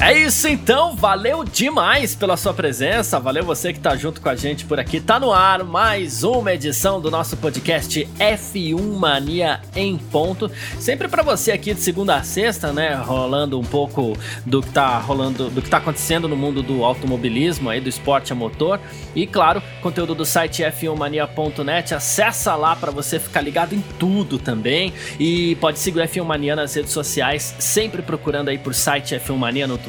É isso então, valeu demais pela sua presença, valeu você que tá junto com a gente por aqui. Tá no ar mais uma edição do nosso podcast F1 Mania em ponto. Sempre para você aqui de segunda a sexta, né, rolando um pouco do que tá rolando, do que tá acontecendo no mundo do automobilismo aí, do esporte a motor. E claro, conteúdo do site f1mania.net, acessa lá para você ficar ligado em tudo também. E pode seguir o F1 Mania nas redes sociais, sempre procurando aí por site F1 Mania no Twitter,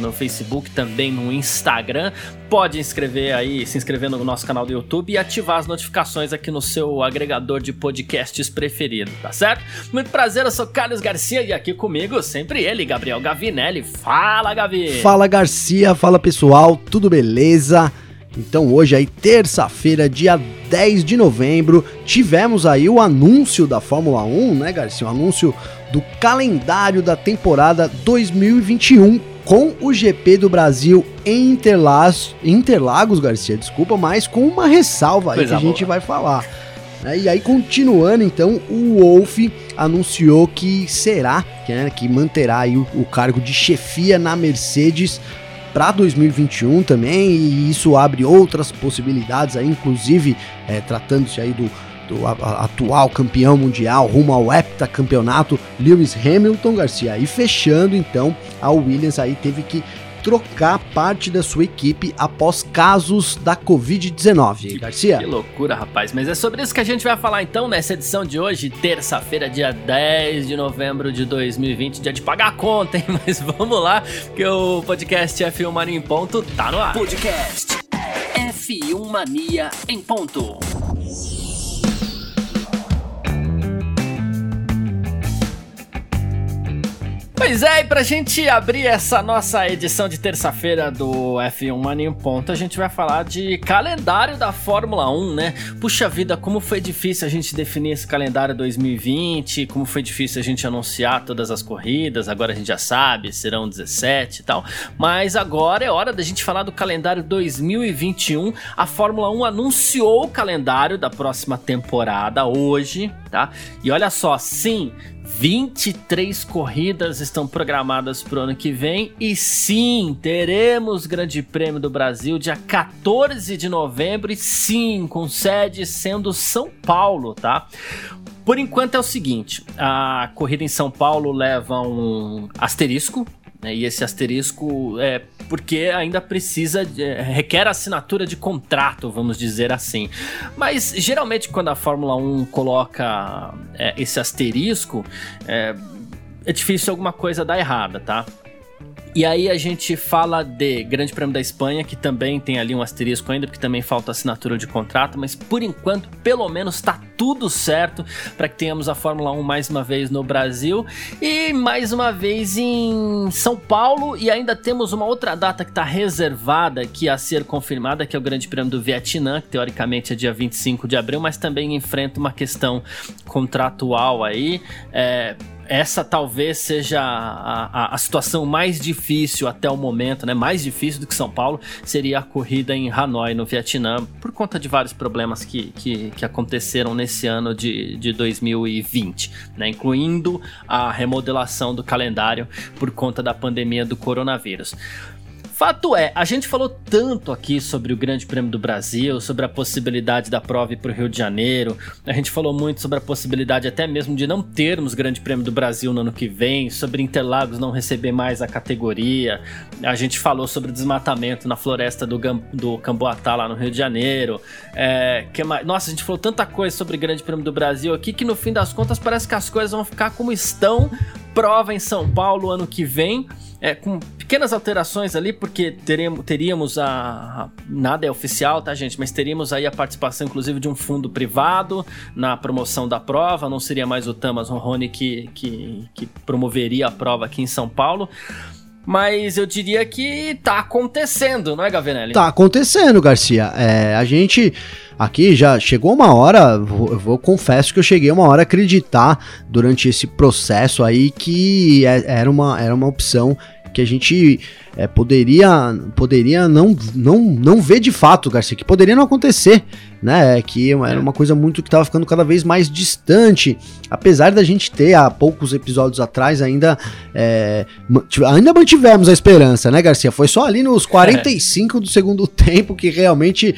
no Facebook, também no Instagram. Pode inscrever aí, se inscrever no nosso canal do YouTube e ativar as notificações aqui no seu agregador de podcasts preferido, tá certo? Muito prazer, eu sou Carlos Garcia e aqui comigo sempre ele, Gabriel Gavinelli. Fala, Gavi! Fala, Garcia, fala pessoal, tudo beleza? Então hoje aí, terça-feira, dia 10 de novembro, tivemos aí o anúncio da Fórmula 1, né, Garcia? O anúncio do calendário da temporada 2021 com o GP do Brasil em Interlagos, Interlagos Garcia, desculpa, mas com uma ressalva aí Coisa que a gente vai falar. É, e aí, continuando, então, o Wolf anunciou que será, que, né, que manterá aí o, o cargo de chefia na Mercedes para 2021 também, e isso abre outras possibilidades aí, inclusive é, tratando-se aí do, do atual campeão mundial rumo ao heptacampeonato Lewis Hamilton Garcia. E fechando então, a Williams aí teve que trocar parte da sua equipe após casos da Covid-19. Garcia? Que loucura, rapaz. Mas é sobre isso que a gente vai falar então nessa edição de hoje, terça-feira, dia 10 de novembro de 2020, dia de pagar a conta, hein? Mas vamos lá, que o podcast F1 Mania em Ponto tá no ar. Podcast F1 Mania em Ponto. Pois é, e pra gente abrir essa nossa edição de terça-feira do F1 Mania em Ponto, a gente vai falar de calendário da Fórmula 1, né? Puxa vida, como foi difícil a gente definir esse calendário 2020, como foi difícil a gente anunciar todas as corridas, agora a gente já sabe, serão 17 e tal. Mas agora é hora da gente falar do calendário 2021. A Fórmula 1 anunciou o calendário da próxima temporada hoje, tá? E olha só, sim, 23 corridas estão programadas para o ano que vem e sim, teremos Grande Prêmio do Brasil dia 14 de novembro e sim, com sede sendo São Paulo, tá? Por enquanto é o seguinte, a corrida em São Paulo leva um asterisco, né? E esse asterisco é porque ainda precisa, é, requer assinatura de contrato, vamos dizer assim. Mas geralmente quando a Fórmula 1 coloca é, esse asterisco, é, é difícil alguma coisa dar errada, tá? E aí a gente fala de Grande Prêmio da Espanha, que também tem ali um asterisco ainda, porque também falta assinatura de contrato, mas por enquanto, pelo menos, está tudo certo para que tenhamos a Fórmula 1 mais uma vez no Brasil e mais uma vez em São Paulo. E ainda temos uma outra data que está reservada aqui a ser confirmada, que é o Grande Prêmio do Vietnã, que teoricamente é dia 25 de abril, mas também enfrenta uma questão contratual aí. É, essa talvez seja a, a, a, situação mais difícil até o momento, né? Mais difícil do que São Paulo seria a corrida em Hanoi, no Vietnã, por conta de vários problemas que, que, que aconteceram nesse ano de, de 2020, né? Incluindo a remodelação do calendário por conta da pandemia do coronavírus. Fato é, a gente falou tanto aqui sobre o Grande Prêmio do Brasil, sobre a possibilidade da prova ir para o Rio de Janeiro, a gente falou muito sobre a possibilidade até mesmo de não termos Grande Prêmio do Brasil no ano que vem, sobre Interlagos não receber mais a categoria, a gente falou sobre desmatamento na floresta do, do Camboatá lá no Rio de Janeiro, é, que mais? Nossa, a gente falou tanta coisa sobre Grande Prêmio do Brasil aqui que no fim das contas parece que as coisas vão ficar como estão, prova em São Paulo ano que vem, é, com pequenas alterações ali, porque teremos, teríamos a, a, Nada é oficial, tá, gente? Mas teríamos aí a participação, inclusive, de um fundo privado na promoção da prova. Não seria mais o Thomas Ronrone que, que, que promoveria a prova aqui em São Paulo. mas eu diria que tá acontecendo, não é, Gavinelli? Tá acontecendo, Garcia. É, a gente aqui já chegou uma hora, vou, vou confesso que eu cheguei uma hora a acreditar durante esse processo aí que é, era uma, era uma opção que a gente é, poderia poderia não, não, não ver de fato, Garcia, que poderia não acontecer, né? Que era uma coisa muito que estava ficando cada vez mais distante, apesar da gente ter há poucos episódios atrás ainda é, ainda mantivemos a esperança, né, Garcia? Foi só ali nos 45 é. do segundo tempo que realmente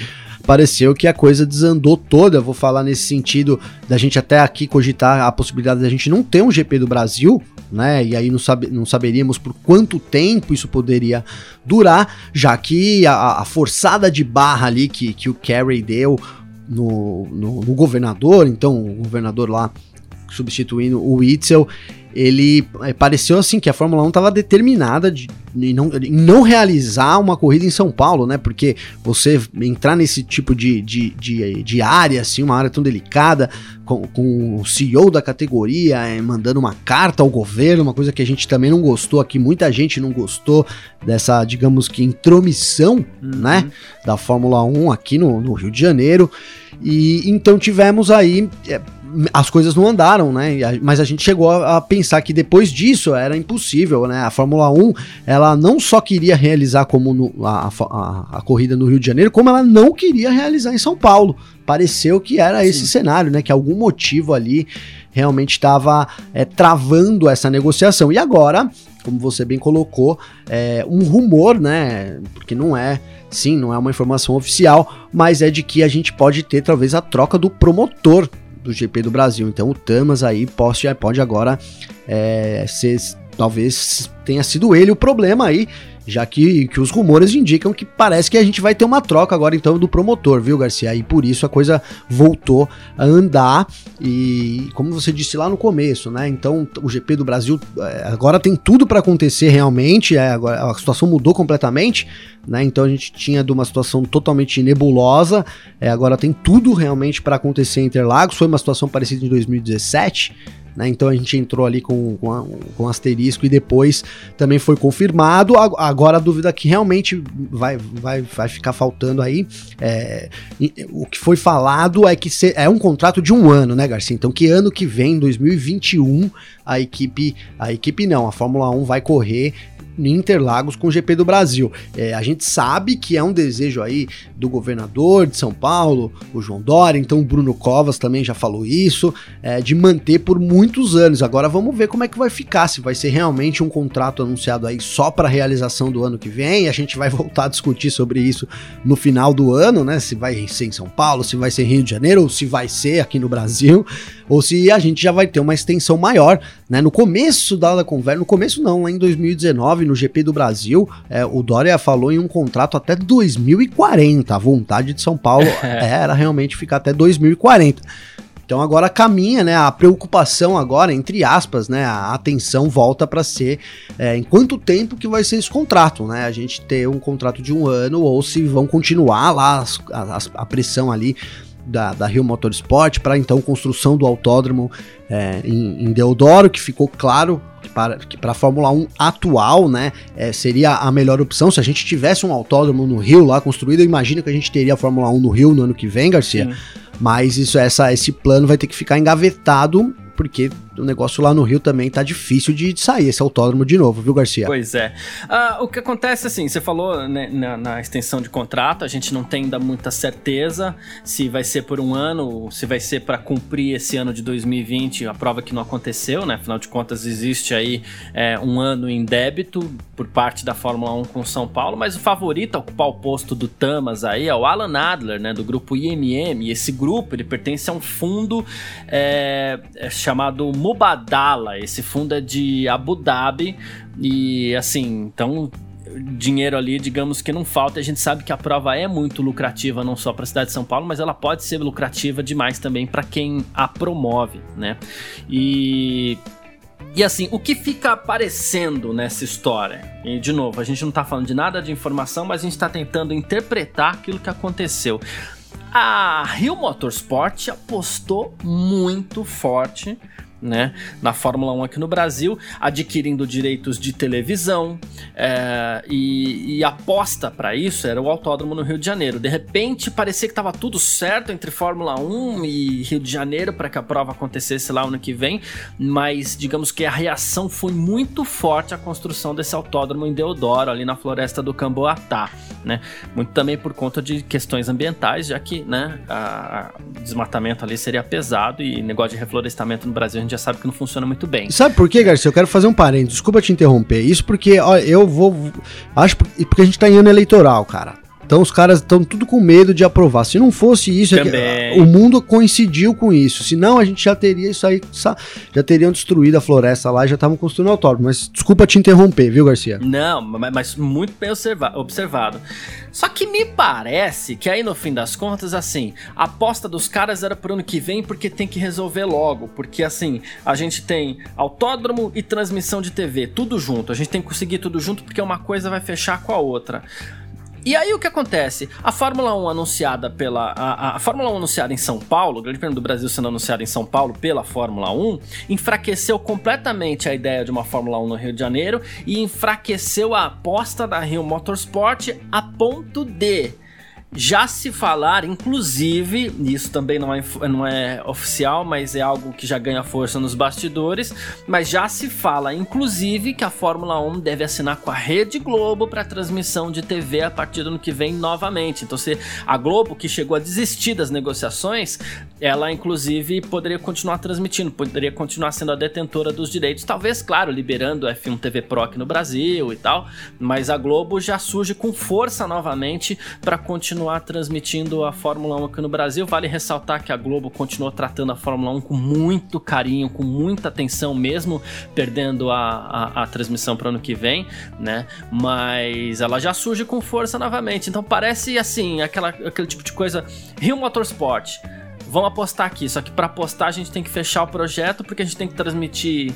pareceu que a coisa desandou toda. Vou falar nesse sentido da gente até aqui cogitar a possibilidade da gente não ter um GP do Brasil, né? E aí não, não saberíamos por quanto tempo isso poderia durar, já que a, a forçada de barra ali que, que o Kerry deu no, no, no governador, então o governador lá substituindo o Witzel, ele é, pareceu assim que a Fórmula 1 estava determinada de, em, não, em não realizar uma corrida em São Paulo, né? Porque você entrar nesse tipo de, de, de, de área, assim, uma área tão delicada, com, com o CEO da categoria é, mandando uma carta ao governo, uma coisa que a gente também não gostou aqui, muita gente não gostou dessa, digamos que, intromissão, uhum. né? Da Fórmula 1 aqui no, no Rio de Janeiro. E então tivemos aí. É, as coisas não andaram, né? Mas a gente chegou a, pensar que depois disso era impossível, né? A Fórmula 1, ela não só queria realizar como no, a, a, a, corrida no Rio de Janeiro, como ela não queria realizar em São Paulo. Pareceu que era Sim. esse cenário, né? Que algum motivo ali realmente estava é, travando essa negociação. E agora, como você bem colocou, é um rumor, né? Porque não é, sim, não é uma informação oficial, mas é de que a gente pode ter talvez a troca do promotor do GP do Brasil. Então o Tamas aí pode, agora é, ser, talvez tenha sido ele o problema aí já que, que os rumores indicam que parece que a gente vai ter uma troca agora então do promotor, viu, Garcia? E por isso a coisa voltou a andar e como você disse lá no começo, né? Então o GP do Brasil é, agora tem tudo para acontecer realmente, é, agora a situação mudou completamente, né? Então a gente tinha de uma situação totalmente nebulosa, é, agora tem tudo realmente para acontecer em Interlagos, foi uma situação parecida em 2017, né? Então a gente entrou ali com, com, a, com asterisco e depois também foi confirmado. Agora a dúvida que realmente vai, vai, vai ficar faltando aí, é, o que foi falado é que é um contrato de um ano, né, Garcia? Então que ano que vem, 2021, a equipe, a equipe não, a Fórmula 1 vai correr em Interlagos com o GP do Brasil. É, a gente sabe que é um desejo aí do governador de São Paulo, o João Dória, então o Bruno Covas também já falou isso, é, de manter por muitos anos. Agora vamos ver como é que vai ficar, se vai ser realmente um contrato anunciado aí só para realização do ano que vem. A gente vai voltar a discutir sobre isso no final do ano, né? Se vai ser em São Paulo, se vai ser em Rio de Janeiro, ou se vai ser aqui no Brasil, ou se a gente já vai ter uma extensão maior, né? No começo da conversa, no começo não, lá em 2019, no GP do Brasil, é, o Dória falou em um contrato até 2040. A vontade de São Paulo era realmente ficar até 2040. Então agora caminha, né? A preocupação agora, entre aspas, né? A atenção volta para ser é, em quanto tempo que vai ser esse contrato, né? A gente ter um contrato de um ano ou se vão continuar lá as, as, a pressão ali da, da Rio Motorsport para então construção do autódromo é, em, em, Deodoro, que ficou claro que para, que para a Fórmula 1 atual, né, é, seria a melhor opção. Se a gente tivesse um autódromo no Rio lá construído, imagina que a gente teria a Fórmula 1 no Rio no ano que vem, Garcia. Sim. Mas isso, essa, esse plano vai ter que ficar engavetado porque o negócio lá no Rio também tá difícil de sair esse autódromo de novo, viu, Garcia? Pois é. Ah, o que acontece, assim, você falou né, na, na, extensão de contrato, a gente não tem ainda muita certeza se vai ser por um ano, se vai ser para cumprir esse ano de 2020, a prova que não aconteceu, né? Afinal de contas, existe aí é, um ano em débito por parte da Fórmula 1 com São Paulo, mas o favorito a ocupar o posto do Tamas aí é o Alan Adler, né? Do grupo IMM. E esse grupo, ele pertence a um fundo é, é chamado Mubadala. Esse fundo é de Abu Dhabi e assim, então dinheiro ali, digamos que não falta. A gente sabe que a prova é muito lucrativa não só para a cidade de São Paulo, mas ela pode ser lucrativa demais também para quem a promove, né? E e assim, o que fica aparecendo nessa história? E de novo, a gente não tá falando de nada de informação, mas a gente está tentando interpretar aquilo que aconteceu. A Rio Motorsport apostou muito forte né, na Fórmula 1 aqui no Brasil, adquirindo direitos de televisão é, e, e aposta para isso era o autódromo no Rio de Janeiro. De repente parecia que estava tudo certo entre Fórmula 1 e Rio de Janeiro para que a prova acontecesse lá ano que vem, mas digamos que a reação foi muito forte à construção desse autódromo em Deodoro, ali na floresta do Camboatá, né? Muito também por conta de questões ambientais, já que né, a, a desmatamento ali seria pesado e negócio de reflorestamento no Brasil gente já sabe que não funciona muito bem. Sabe por quê, Garcia? Eu quero fazer um parênteses. Desculpa te interromper. Isso porque, ó, eu vou. Acho porque a gente tá em ano eleitoral, cara. Então os caras estão tudo com medo de aprovar. Se não fosse isso, é que, o mundo coincidiu com isso. Senão a gente já teria isso aí, já teriam destruído a floresta lá e já estavam construindo autódromo. Mas desculpa te interromper, viu, Garcia? Não, mas muito bem observado. Só que me parece que aí no fim das contas, assim, a aposta dos caras era pro ano que vem porque tem que resolver logo. Porque assim, a gente tem autódromo e transmissão de TV, tudo junto. A gente tem que conseguir tudo junto porque uma coisa vai fechar com a outra. E aí o que acontece? A Fórmula 1 anunciada pela. A, a Fórmula 1 anunciada em São Paulo, o Grande Prêmio do Brasil sendo anunciada em São Paulo pela Fórmula 1, enfraqueceu completamente a ideia de uma Fórmula 1 no Rio de Janeiro e enfraqueceu a aposta da Rio Motorsport a ponto de já se falar, inclusive, isso também não é, não é oficial, mas é algo que já ganha força nos bastidores, mas já se fala, inclusive, que a Fórmula 1 deve assinar com a Rede Globo para transmissão de TV a partir do ano que vem novamente. Então, se a Globo, que chegou a desistir das negociações, ela, inclusive, poderia continuar transmitindo, poderia continuar sendo a detentora dos direitos, talvez, claro, liberando o F1 TV Pro aqui no Brasil e tal, mas a Globo já surge com força novamente para continuar continuar transmitindo a Fórmula 1 aqui no Brasil. Vale ressaltar que a Globo continuou tratando a Fórmula 1 com muito carinho, com muita atenção, mesmo perdendo a, a, a transmissão para o ano que vem, né? Mas ela já surge com força novamente. Então parece assim, aquela, aquele tipo de coisa. Rio Motorsport. Vamos apostar aqui, só que para apostar a gente tem que fechar o projeto porque a gente tem que transmitir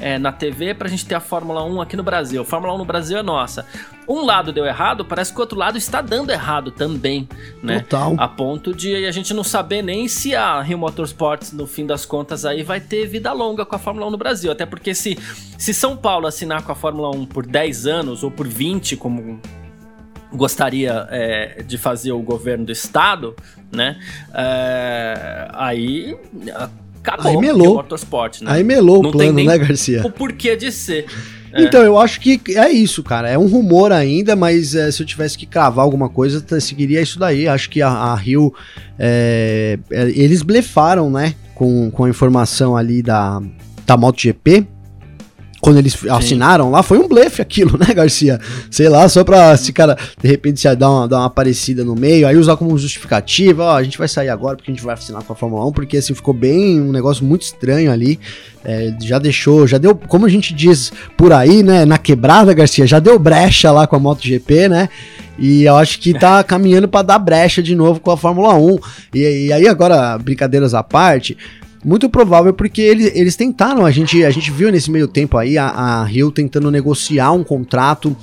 é, na TV pra gente ter a Fórmula 1 aqui no Brasil. A Fórmula 1 no Brasil é nossa. Um lado deu errado, parece que o outro lado está dando errado também, né? Total. A ponto de a gente não saber nem se a Rio Motorsports, no fim das contas, aí vai ter vida longa com a Fórmula 1 no Brasil. Até porque se, se São Paulo assinar com a Fórmula 1 por 10 anos ou por 20, como gostaria é, de fazer o governo do estado, né? É, aí acabou aí melou. o motorsport, né? Aí melou Não o plano, né, Garcia? O porquê de ser. É. Então, eu acho que é isso, cara. É um rumor ainda, mas é, se eu tivesse que cravar alguma coisa, seguiria isso daí. Acho que a, a Rio. É, é, eles blefaram, né? Com, com a informação ali da, da MotoGP quando eles Sim. assinaram lá, foi um blefe aquilo, né, Garcia? Sei lá, só pra esse cara, de repente, se dar uma, dar uma aparecida no meio, aí usar como justificativa, ó, a gente vai sair agora porque a gente vai assinar com a Fórmula 1, porque assim, ficou bem um negócio muito estranho ali. É, já deixou, já deu, como a gente diz por aí, né, na quebrada, Garcia, já deu brecha lá com a MotoGP, né? E eu acho que tá caminhando para dar brecha de novo com a Fórmula 1. E, e aí, agora, brincadeiras à parte, muito provável porque eles, eles tentaram, a gente, a gente viu nesse meio tempo aí a, a Rio tentando negociar um contrato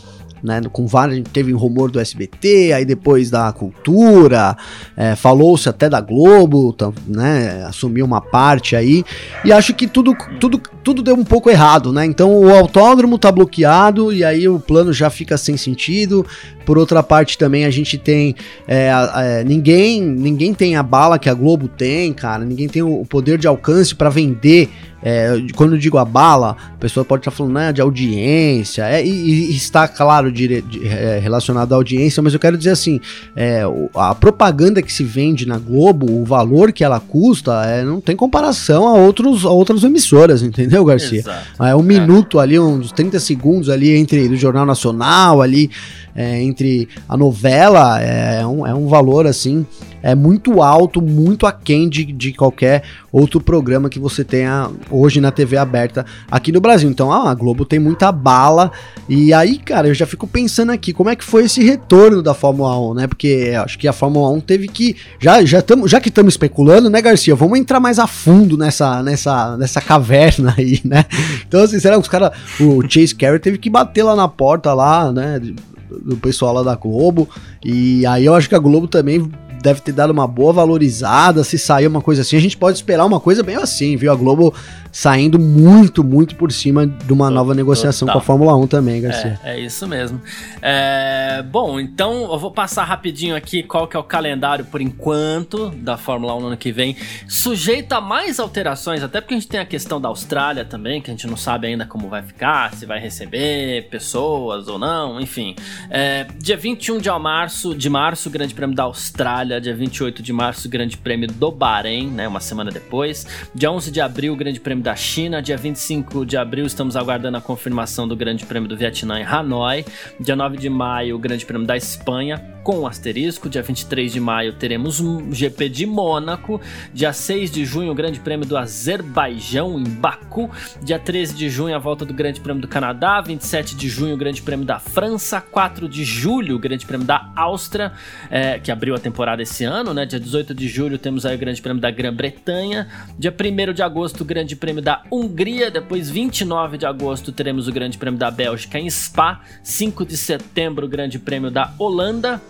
né, com vários, teve um rumor do SBT, aí depois da Cultura, é, falou-se até da Globo, né, assumiu uma parte aí, e acho que tudo, tudo, tudo deu um pouco errado, né, então o autódromo tá bloqueado, e aí o plano já fica sem sentido, por outra parte também a gente tem, é, é, ninguém, ninguém tem a bala que a Globo tem, cara, ninguém tem o poder de alcance para vender é, quando eu digo a bala, a pessoa pode estar falando né, de audiência, é, e, e, está, claro, de, de, é, relacionado à audiência, mas eu quero dizer assim: é, a propaganda que se vende na Globo, o valor que ela custa, é, não tem comparação a, outros, a outras emissoras, entendeu, Garcia? Exato. É um minuto ali, uns 30 segundos ali entre do Jornal Nacional, ali é, entre a novela, é um, é um valor assim é muito alto, muito aquém de, de qualquer outro programa que você tenha hoje na TV aberta aqui no Brasil. Então a Globo tem muita bala. E aí, cara, eu já fico pensando aqui, como é que foi esse retorno da Fórmula 1, né? Porque acho que a Fórmula 1 teve que. Já, já, tamo, já que estamos especulando, né, Garcia? Vamos entrar mais a fundo nessa, nessa, nessa caverna aí, né? Então, assim, será que os caras. O Chase Carey teve que bater lá na porta lá, né? Do pessoal lá da Globo. E aí eu acho que a Globo também deve ter dado uma boa valorizada. Se sair uma coisa assim, a gente pode esperar uma coisa bem assim, viu? A Globo saindo muito, muito por cima de uma nova negociação Total. com a Fórmula 1 também, Garcia. É, é isso mesmo. É, bom, então eu vou passar rapidinho aqui qual que é o calendário por enquanto da Fórmula 1 no ano que vem. Sujeito a mais alterações, até porque a gente tem a questão da Austrália também, que a gente não sabe ainda como vai ficar, se vai receber pessoas ou não, enfim. É, dia 21 de março, de março, Grande Prêmio da Austrália. Dia 28 de março, Grande Prêmio do Bahrein, né, uma semana depois. Dia 11 de abril, Grande Prêmio da China. Dia 25 de abril, estamos aguardando a confirmação do Grande Prêmio do Vietnã em Hanoi. Dia 9 de maio, o Grande Prêmio da Espanha com asterisco. Dia 23 de maio teremos um GP de Mônaco. Dia 6 de junho, o Grande Prêmio do Azerbaijão em Baku. Dia 13 de junho, a volta do Grande Prêmio do Canadá. 27 de junho, o Grande Prêmio da França. 4 de julho, o Grande Prêmio da Áustria, é, que abriu a temporada esse ano, né? Dia 18 de julho temos aí o Grande Prêmio da Grã-Bretanha. Dia 1 de agosto, o Grande Prêmio da Hungria. Depois, 29 de agosto, teremos o Grande Prêmio da Bélgica em Spa. 5 de setembro, o Grande Prêmio da Holanda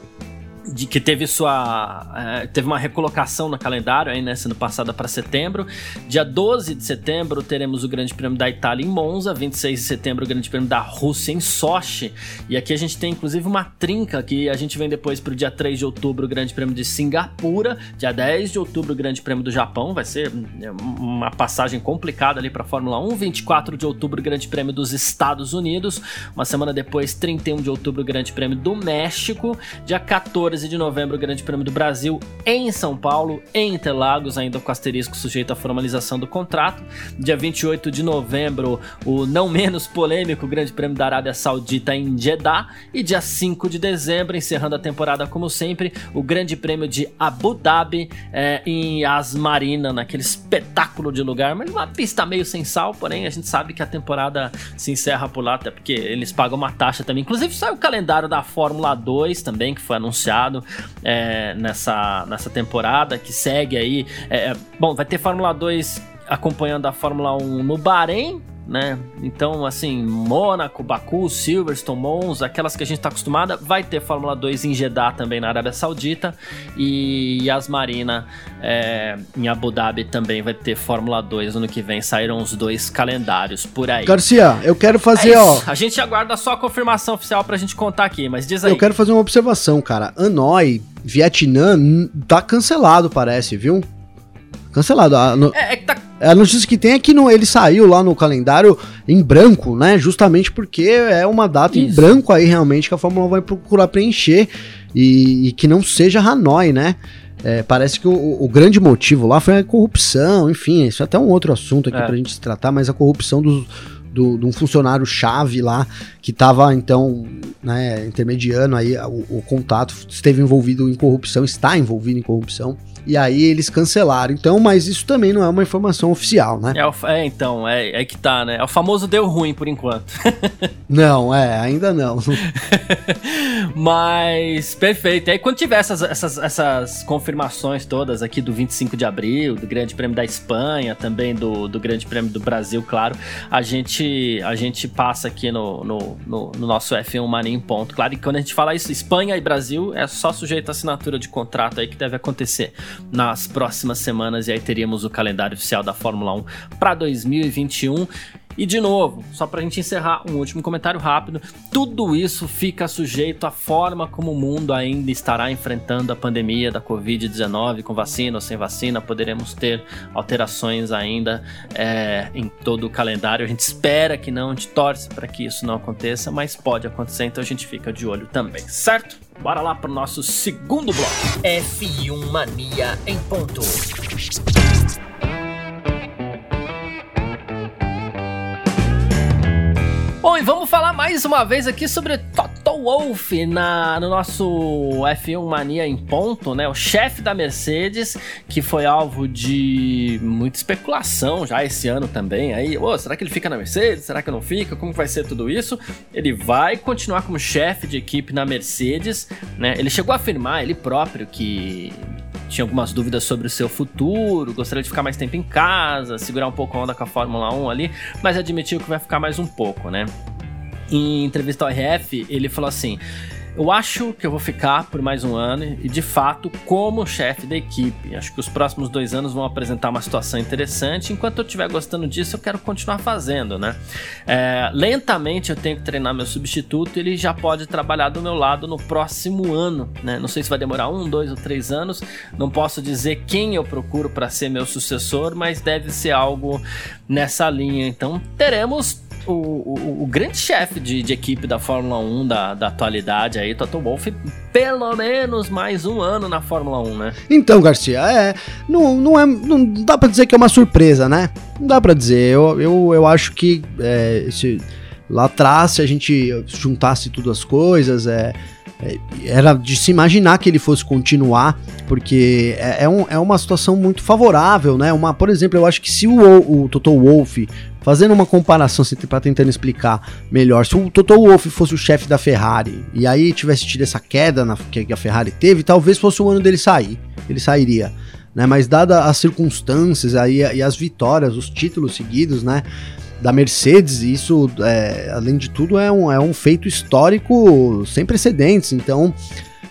de que teve sua é, teve uma recolocação no calendário aí né, sendo passada para setembro. Dia 12 de setembro teremos o Grande Prêmio da Itália em Monza, 26 de setembro o Grande Prêmio da Rússia em Sochi. E aqui a gente tem inclusive uma trinca que a gente vem depois para o dia 3 de outubro o Grande Prêmio de Singapura, dia 10 de outubro o Grande Prêmio do Japão, vai ser é, uma passagem complicada ali para Fórmula 1, 24 de outubro o Grande Prêmio dos Estados Unidos, uma semana depois 31 de outubro o Grande Prêmio do México, dia 14 13 de novembro, o Grande Prêmio do Brasil em São Paulo, em Interlagos, ainda com asterisco sujeito à formalização do contrato. Dia 28 de novembro, o não menos polêmico Grande Prêmio da Arábia Saudita em Jeddah. E dia 5 de dezembro, encerrando a temporada como sempre, o Grande Prêmio de Abu Dhabi é, em Asmarina, naquele espetáculo de lugar, mas uma pista meio sem sal, porém a gente sabe que a temporada se encerra por lá, até porque eles pagam uma taxa também. Inclusive sai o calendário da Fórmula 2 também, que foi anunciado é, nessa, nessa temporada, que segue aí. É, é bom, vai ter Fórmula 2 acompanhando a Fórmula 1 no Bahrein, né? Então, assim, Mônaco, Baku, Silverstone, Monza, aquelas que a gente está acostumada, vai ter Fórmula 2 em Jeddah também na Arábia Saudita e Yas Marina é, em Abu Dhabi também vai ter Fórmula 2 ano que vem. Saíram os dois calendários por aí. Garcia, eu quero fazer, é ó. A gente aguarda só a confirmação oficial pra gente contar aqui, mas diz aí. Eu quero fazer uma observação, cara. Hanoi, Vietnã, tá cancelado, parece, viu? Cancelado. Ah, no... É, é que tá a notícia que tem é que no, ele saiu lá no calendário em branco, né? Justamente porque é uma data Isso. em branco aí realmente que a Fórmula 1 vai procurar preencher e, e que não seja Hanoi, né? É, parece que o, o, grande motivo lá foi a corrupção, enfim, isso é até um outro assunto aqui é. pra gente se tratar, mas a corrupção dos, do, de um funcionário chave lá que estava então né, intermediando aí o, o, contato, esteve envolvido em corrupção, está envolvido em corrupção e aí eles cancelaram. Então, mas isso também não é uma informação oficial, né? É, é então, é, é que tá, né? É o famoso deu ruim por enquanto. não, é, ainda não. mas, perfeito. E aí, quando tiver essas, essas, essas confirmações todas aqui do 25 de abril, do Grande Prêmio da Espanha, também do, do Grande Prêmio do Brasil, claro, a gente, a gente passa aqui no, no, no, no nosso F1 Mania em ponto. Claro, e quando a gente fala isso, Espanha e Brasil, é só sujeito à assinatura de contrato aí que deve acontecer nas próximas semanas e aí teríamos o calendário oficial da Fórmula 1 para 2021. E de novo, só para a gente encerrar, um último comentário rápido: tudo isso fica sujeito à forma como o mundo ainda estará enfrentando a pandemia da Covid-19, com vacina ou sem vacina. Poderemos ter alterações ainda é, em todo o calendário. A gente espera que não, a gente torce para que isso não aconteça, mas pode acontecer, então a gente fica de olho também, certo? Bora lá pro nosso segundo bloco. F1 Mania em ponto. Bom, e vamos falar mais uma vez aqui sobre Toto Wolff na, no nosso F1 Mania em ponto, né? O chefe da Mercedes, que foi alvo de muita especulação já esse ano também. Aí, oh, será que ele fica na Mercedes? Será que não fica? Como vai ser tudo isso? Ele vai continuar como chefe de equipe na Mercedes, né? Ele chegou a afirmar ele próprio que tinha algumas dúvidas sobre o seu futuro, gostaria de ficar mais tempo em casa, segurar um pouco a onda com a Fórmula 1 ali, mas admitiu que vai ficar mais um pouco, né? Em entrevista ao RF, ele falou assim: eu acho que eu vou ficar por mais um ano e, de fato, como chefe da equipe. Acho que os próximos dois anos vão apresentar uma situação interessante. Enquanto eu estiver gostando disso, eu quero continuar fazendo, né? É, lentamente eu tenho que treinar meu substituto. Ele já pode trabalhar do meu lado no próximo ano, né? Não sei se vai demorar um, dois ou três anos. Não posso dizer quem eu procuro para ser meu sucessor, mas deve ser algo nessa linha. Então teremos o, o, o grande chefe de, de, equipe da Fórmula 1 da, da atualidade aí, Toto Wolff, pelo menos mais um ano na Fórmula 1, né? Então, Garcia, é. Não, não, é, não dá pra dizer que é uma surpresa, né? Não dá pra dizer. Eu, eu, eu acho que é, se, lá atrás, se a gente juntasse tudo as coisas, é é, era de se imaginar que ele fosse continuar, porque é, é, um, é uma situação muito favorável, né? Uma, por exemplo, eu acho que se o, o Toto Wolff, fazendo uma comparação, assim, para tentando explicar melhor, se o Toto Wolff fosse o chefe da Ferrari e aí tivesse tido essa queda na, que a Ferrari teve, talvez fosse o ano dele sair, ele sairia. Né, mas dada as circunstâncias aí e as vitórias, os títulos seguidos, né? da Mercedes, isso, é, além de tudo, é um, é um feito histórico sem precedentes. Então,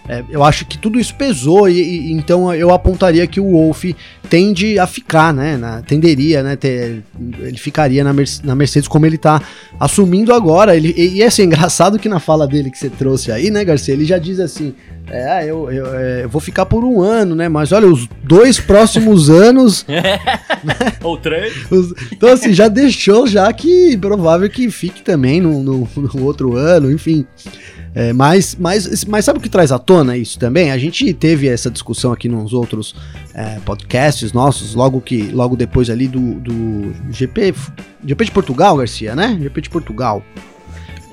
é, eu acho que tudo isso pesou e, e, então eu apontaria que o Wolff tende a ficar, né? Na, tenderia, né? Ter, ele ficaria na, na, Mercedes como ele tá assumindo agora. Ele, e, e é assim, engraçado que na fala dele que você trouxe aí, né, Garcia? Ele já diz assim: é, eu, eu, é, eu, vou ficar por um ano, né? Mas olha, os dois próximos anos. né? Ou três. Os, então, assim, já deixou já que provável que fique também no, no, no outro ano, enfim. É, mas, mas, mas sabe o que traz à tona isso também? A gente teve essa discussão aqui nos outros é, podcasts nossos, logo que logo depois ali do, do GP, GP de Portugal, Garcia, né? GP de Portugal.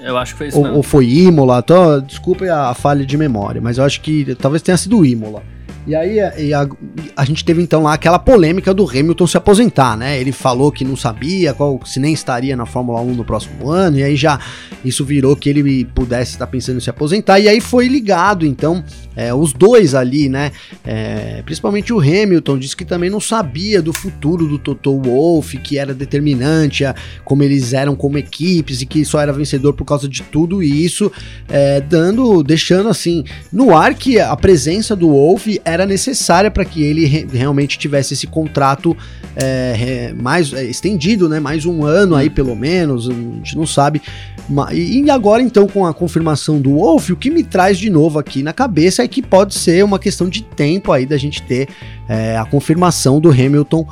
Eu acho que foi isso. Ou, ou foi Imola, tô, desculpe a, a falha de memória, mas eu acho que talvez tenha sido Imola. E aí e a, a, gente teve então lá aquela polêmica do Hamilton se aposentar, né? Ele falou que não sabia qual, se nem estaria na Fórmula 1 no próximo ano, e aí já isso virou que ele pudesse estar pensando em se aposentar, e aí foi ligado, então, é, os dois ali, né? É, principalmente o Hamilton disse que também não sabia do futuro do Toto Wolff, que era determinante, a, como eles eram como equipes e que só era vencedor por causa de tudo isso, é, dando, deixando assim no ar que a presença do Wolff era era necessária para que ele re realmente tivesse esse contrato é, mais é, estendido, né? Mais um ano aí pelo menos, a gente não sabe. E agora então com a confirmação do Wolf, o que me traz de novo aqui na cabeça é que pode ser uma questão de tempo aí da gente ter é, a confirmação do Hamilton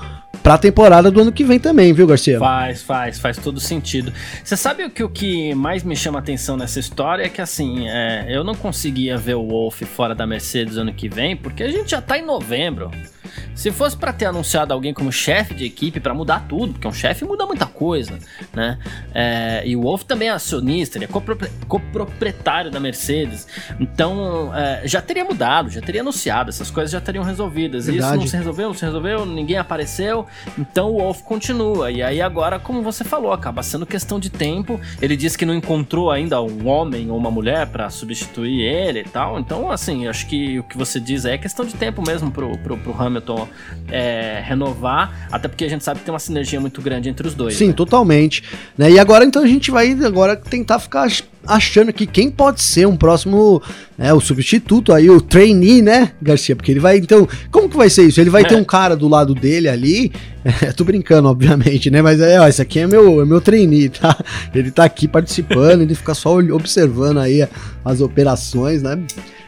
pra temporada do ano que vem também, viu, Garcia? Faz, faz, faz todo sentido. Você sabe o que, o que mais me chama atenção nessa história é que, assim, é, eu não conseguia ver o Wolf fora da Mercedes ano que vem, porque a gente já tá em novembro. Se fosse para ter anunciado alguém como chefe de equipe para mudar tudo, porque um chefe muda muita coisa, né? É, e o Wolf também é acionista, ele é coproprietário da Mercedes, então é, já teria mudado, já teria anunciado, essas coisas já teriam resolvidas. Verdade. Isso não se resolveu, não se resolveu, ninguém apareceu, então o Wolf continua. E aí agora, como você falou, acaba sendo questão de tempo. Ele disse que não encontrou ainda um homem ou uma mulher para substituir ele e tal. Então, assim, acho que o que você diz é questão de tempo mesmo pro, pro, pro Hamilton é, renovar, até porque a gente sabe que tem uma sinergia muito grande entre os dois. Sim, né? totalmente. Né? E agora então a gente vai agora tentar ficar achando que quem pode ser um próximo, né, o substituto aí, o trainee, né, Garcia? Porque ele vai, então, como que vai ser isso? Ele vai é. ter um cara do lado dele ali, é, tô brincando, obviamente, né, mas é, ó, esse aqui é meu, é meu trainee, tá? Ele tá aqui participando, ele fica só observando aí as operações, né?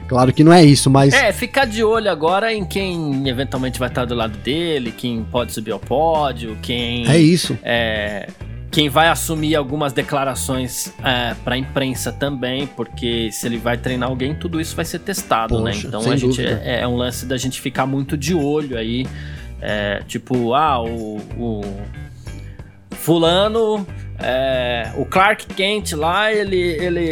Claro que não é isso, mas. É, ficar de olho agora em quem eventualmente vai estar do lado dele, quem pode subir ao pódio, quem. É isso. É, quem vai assumir algumas declarações é, para a imprensa também, porque se ele vai treinar alguém, tudo isso vai ser testado, né? Poxa, né? Então a gente é, é, um lance da gente ficar muito de olho aí. É, tipo, ah, o, o fulano é, o Clark Kent lá, ele, ele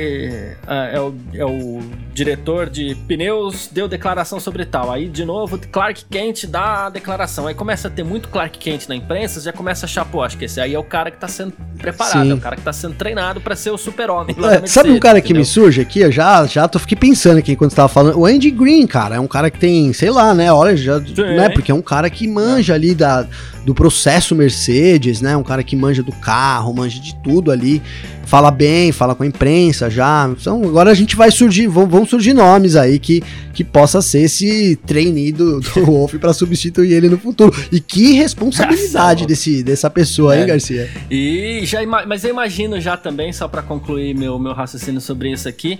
é, é, o, é o diretor de pneus, deu declaração sobre tal. Aí, de novo, Clark Kent dá a declaração. Aí começa a ter muito Clark Kent na imprensa, já começa a achar, pô, acho que esse aí é o cara que tá sendo preparado, Sim. é o cara que tá sendo treinado para ser o super-homem. É, sabe um cara entendeu? que me surge aqui? Eu já, já tô, fiquei pensando aqui quando você tava falando. O Andy Green, cara, é um cara que tem, sei lá, né? Olha, já, né? Porque é um cara que manja ali da, do processo Mercedes, né? Um cara que manja do carro, manja de tudo ali, fala bem, fala com a imprensa já. Então agora a gente vai surgir, vão, vão surgir nomes aí que, que possa ser esse trainee do, do Wolf para substituir ele no futuro. E que responsabilidade desse, dessa pessoa, é. hein, Garcia? E já, mas eu imagino já também, só para concluir meu, meu raciocínio sobre isso aqui,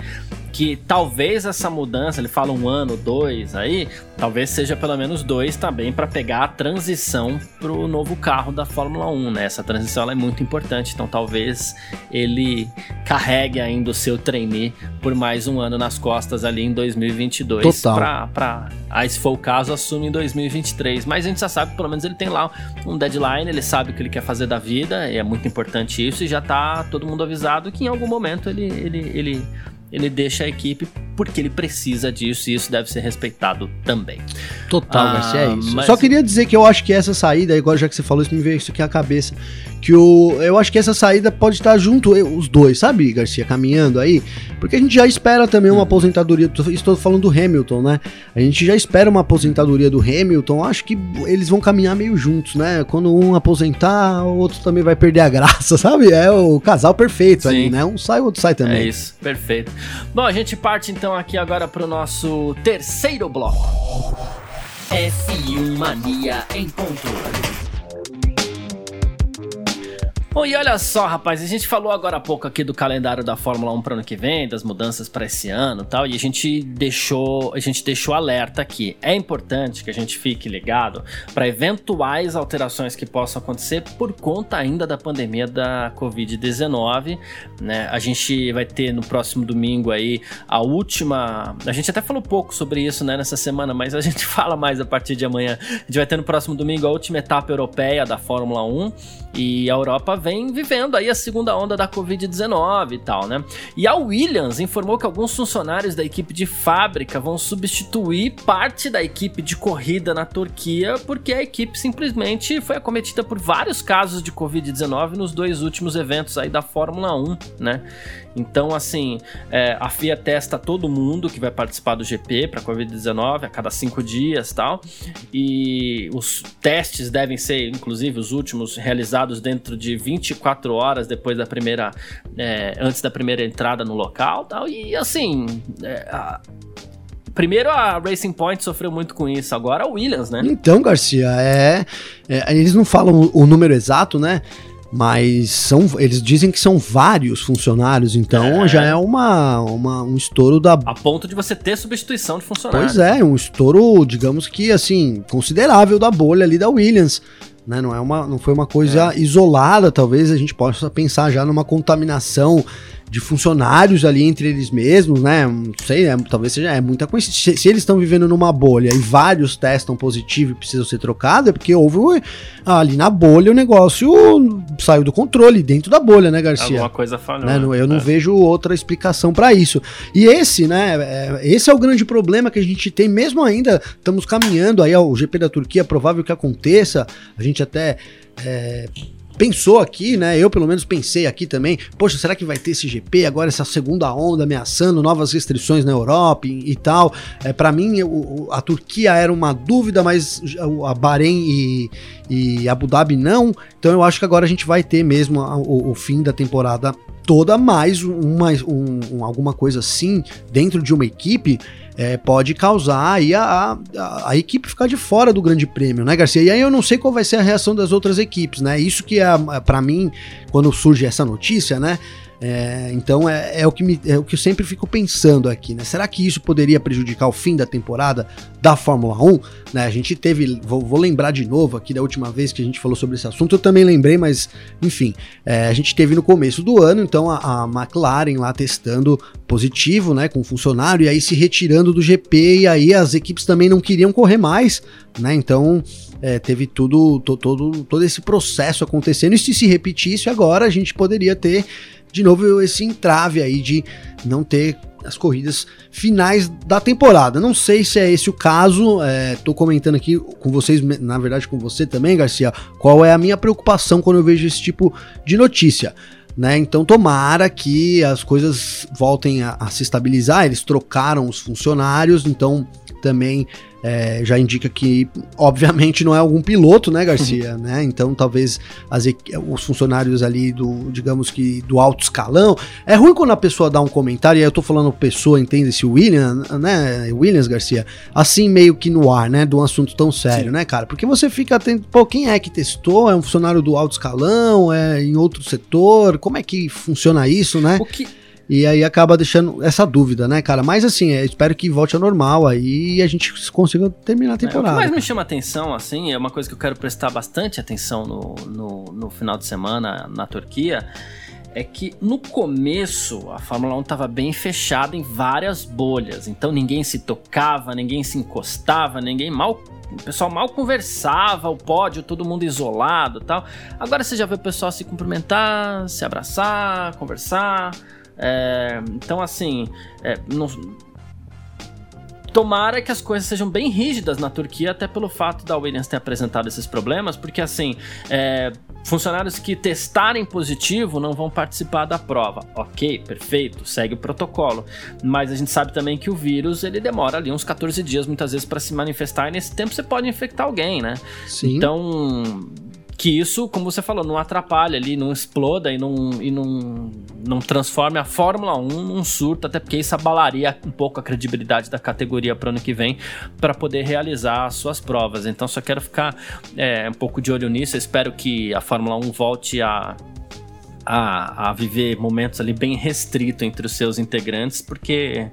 que talvez essa mudança, ele fala um ano, dois aí, talvez seja pelo menos dois também para pegar a transição pro novo carro da Fórmula 1, né? Essa transição é muito importante, então talvez ele carregue ainda o seu trainee por mais um ano nas costas ali em 2022 para para aí se for o caso assume em 2023, mas a gente já sabe que pelo menos ele tem lá um deadline, ele sabe o que ele quer fazer da vida, e é muito importante isso e já tá todo mundo avisado que em algum momento ele ele, ele ele deixa a equipe porque ele precisa disso e isso deve ser respeitado também. Total, ah, Garcia, é isso. Mas... Só queria dizer que eu acho que essa saída, agora já que você falou isso, me veio isso aqui à cabeça, que o, eu acho que essa saída pode estar junto, os dois, sabe, Garcia, caminhando aí, porque a gente já espera também uma aposentadoria, estou falando do Hamilton, né? A gente já espera uma aposentadoria do Hamilton, acho que eles vão caminhar meio juntos, né? Quando um aposentar, o outro também vai perder a graça, sabe? É o casal perfeito Sim. aí, né? Um sai, o outro sai também. É isso, perfeito. Bom, a gente parte então aqui agora para o nosso terceiro bloco. F1 Mania em ponto. Bom, e olha só, rapaz, a gente falou agora há pouco aqui do calendário da Fórmula 1 para ano que vem, das mudanças para esse ano, tal, e a gente deixou, a gente deixou alerta aqui. É importante que a gente fique ligado para eventuais alterações que possam acontecer por conta ainda da pandemia da COVID-19, né? A gente vai ter no próximo domingo aí a última, a gente até falou pouco sobre isso, né, nessa semana, mas a gente fala mais a partir de amanhã. A gente vai ter no próximo domingo a última etapa europeia da Fórmula 1 e a Europa vem vivendo aí a segunda onda da Covid-19 e tal, né? E a Williams informou que alguns funcionários da equipe de fábrica vão substituir parte da equipe de corrida na Turquia, porque a equipe simplesmente foi acometida por vários casos de Covid-19 nos dois últimos eventos aí da Fórmula 1, né? Então, assim, é, a FIA testa todo mundo que vai participar do GP para Covid-19 a cada cinco dias tal. E os testes devem ser, inclusive, os últimos realizados dentro de 24 horas depois da primeira. É, antes da primeira entrada no local tal. E assim. É, a, Primeiro a Racing Point sofreu muito com isso, agora a Williams, né? Então, Garcia, é, é, eles não falam o número exato, né? Mas são, eles dizem que são vários funcionários, então é. já é uma, uma, um estouro da. A ponto de você ter substituição de funcionários. Pois é, um estouro, digamos que assim, considerável da bolha ali da Williams. Né? Não, é uma, não foi uma coisa é. isolada, talvez a gente possa pensar já numa contaminação de funcionários ali entre eles mesmos, né? Não sei, é, talvez seja é muita coincidência. Se, se, eles estão vivendo numa bolha e vários testam positivo e precisam ser trocados, é porque houve ali na bolha o negócio saiu do controle dentro da bolha, né, Garcia? Alguma coisa falhou. Né? Eu não é. vejo outra explicação para isso. E esse, né? É, esse é o grande problema que a gente tem, mesmo ainda estamos caminhando aí ao GP da Turquia, é provável que aconteça. A gente até é, pensou aqui, né? Eu pelo menos pensei aqui também, poxa, será que vai ter esse GP agora essa segunda onda ameaçando novas restrições na Europa e, e tal? É para mim a Turquia era uma dúvida, mas a Bahrein e, e Abu Dhabi não. Então eu acho que agora a gente vai ter mesmo o, o fim da temporada toda mais uma, um, um, alguma coisa assim dentro de uma equipe é, pode causar aí a, a, a, equipe ficar de fora do grande prêmio, né, Garcia? E aí eu não sei qual vai ser a reação das outras equipes, né? Isso que é, para mim, quando surge essa notícia, né? É, então é, é, o que me, é o que eu sempre fico pensando aqui, né? Será que isso poderia prejudicar o fim da temporada da Fórmula 1? Né? A gente teve, vou, vou, lembrar de novo aqui da última vez que a gente falou sobre esse assunto, eu também lembrei, mas enfim, é, a gente teve no começo do ano, então a, a, McLaren lá testando positivo, né, com funcionário, e aí se retirando do GP, e aí as equipes também não queriam correr mais, né? Então é, teve tudo, to, todo, todo esse processo acontecendo, e se se repetisse agora, a gente poderia ter de novo esse entrave aí de não ter as corridas finais da temporada. Não sei se é esse o caso, é, tô comentando aqui com vocês, na verdade com você também, Garcia, qual é a minha preocupação quando eu vejo esse tipo de notícia. Né? Então tomara que as coisas voltem a, a se estabilizar. Eles trocaram os funcionários, então também é, já indica que, obviamente, não é algum piloto, né, Garcia? né? Então, talvez as, os funcionários ali do, digamos que, do alto escalão. É ruim quando a pessoa dá um comentário, e aí eu tô falando pessoa, entende-se, William, né, Williams Garcia, assim meio que no ar, né, de um assunto tão sério, Sim. né, cara? Porque você fica atento, pô, quem é que testou? É um funcionário do alto escalão? É em outro setor? Como é que funciona isso, né? O que e aí acaba deixando essa dúvida, né, cara? Mas assim, é, espero que volte ao normal aí e a gente consiga terminar a temporada. É, o que mais me chama atenção, assim, é uma coisa que eu quero prestar bastante atenção no, no, no final de semana na Turquia é que no começo a Fórmula 1 estava bem fechada em várias bolhas, então ninguém se tocava, ninguém se encostava, ninguém mal. O pessoal mal conversava, o pódio, todo mundo isolado tal. Agora você já vê o pessoal se cumprimentar, se abraçar, conversar. É, então, assim, é, não, Tomara que as coisas sejam bem rígidas na Turquia, até pelo fato da Williams ter apresentado esses problemas, porque assim, é, funcionários que testarem positivo não vão participar da prova. Ok, perfeito, segue o protocolo. Mas a gente sabe também que o vírus ele demora ali uns 14 dias muitas vezes para se manifestar e nesse tempo você pode infectar alguém, né? Sim. Então que isso, como você falou, não atrapalhe ali, não exploda e não, e não, não transforme a Fórmula 1 num surto, até porque isso abalaria um pouco a credibilidade da categoria para o ano que vem para poder realizar as suas provas. Então só quero ficar é, um pouco de olho nisso, Eu espero que a Fórmula 1 volte a a, a viver momentos ali bem restrito entre os seus integrantes, porque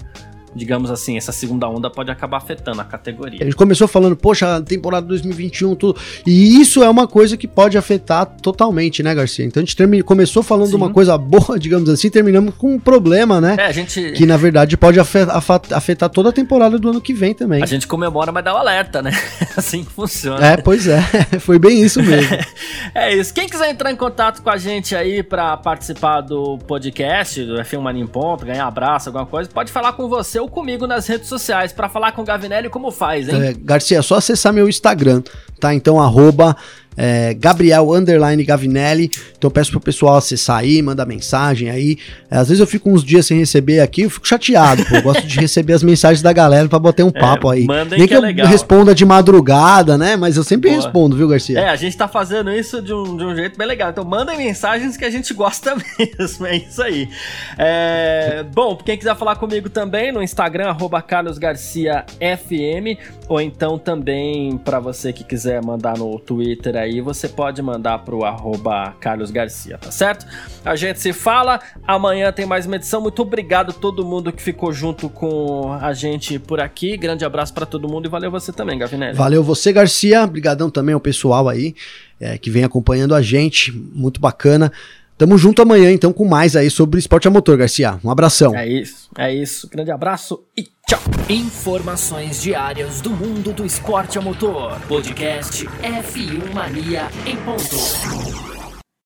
digamos assim, essa segunda onda pode acabar afetando a categoria. A gente começou falando, poxa, temporada 2021, tudo. E isso é uma coisa que pode afetar totalmente, né, Garcia? Então a gente termine, começou falando Sim. uma coisa boa, digamos assim, terminamos com um problema, né? É, a gente. Que na verdade pode afetar, afetar toda a temporada do ano que vem também. A gente comemora, mas dá o um alerta, né? assim que funciona. É, pois é. Foi bem isso mesmo. é isso. Quem quiser entrar em contato com a gente aí para participar do podcast, do F1 Mania em Ponto, ganhar abraço, alguma coisa, pode falar com você comigo nas redes sociais. para falar com o Gavinelli, como faz, hein? É, Garcia, é só acessar meu Instagram, tá? Então, arroba é, Gabriel Underline Gavinelli. Então peço pro pessoal acessar aí, mandar mensagem aí. É, às vezes eu fico uns dias sem receber aqui, eu fico chateado, pô. Eu gosto de receber as mensagens da galera pra bater um é, papo é, aí. Nem que, que é eu legal. responda de madrugada, né? Mas eu sempre Boa. respondo, viu, Garcia? É, a gente tá fazendo isso de um, de um jeito bem legal. Então mandem mensagens que a gente gosta mesmo. É isso aí. É, bom, quem quiser falar comigo também no Instagram, arroba carlosgarciafm, ou então também para você que quiser mandar no Twitter aí, você pode mandar pro arroba Carlos Garcia, tá certo? A gente se fala, amanhã tem mais uma edição. Muito obrigado a todo mundo que ficou junto com a gente por aqui. Grande abraço para todo mundo e valeu você também, Gavinelli. Valeu você, Garcia. Obrigadão também ao pessoal aí é, que vem acompanhando a gente. Muito bacana. Tamo junto amanhã, então, com mais aí sobre esporte a motor, Garcia. Um abração. É isso, é isso. Grande abraço e tchau. Informações diárias do mundo do esporte a motor. Podcast F1 Mania em ponto.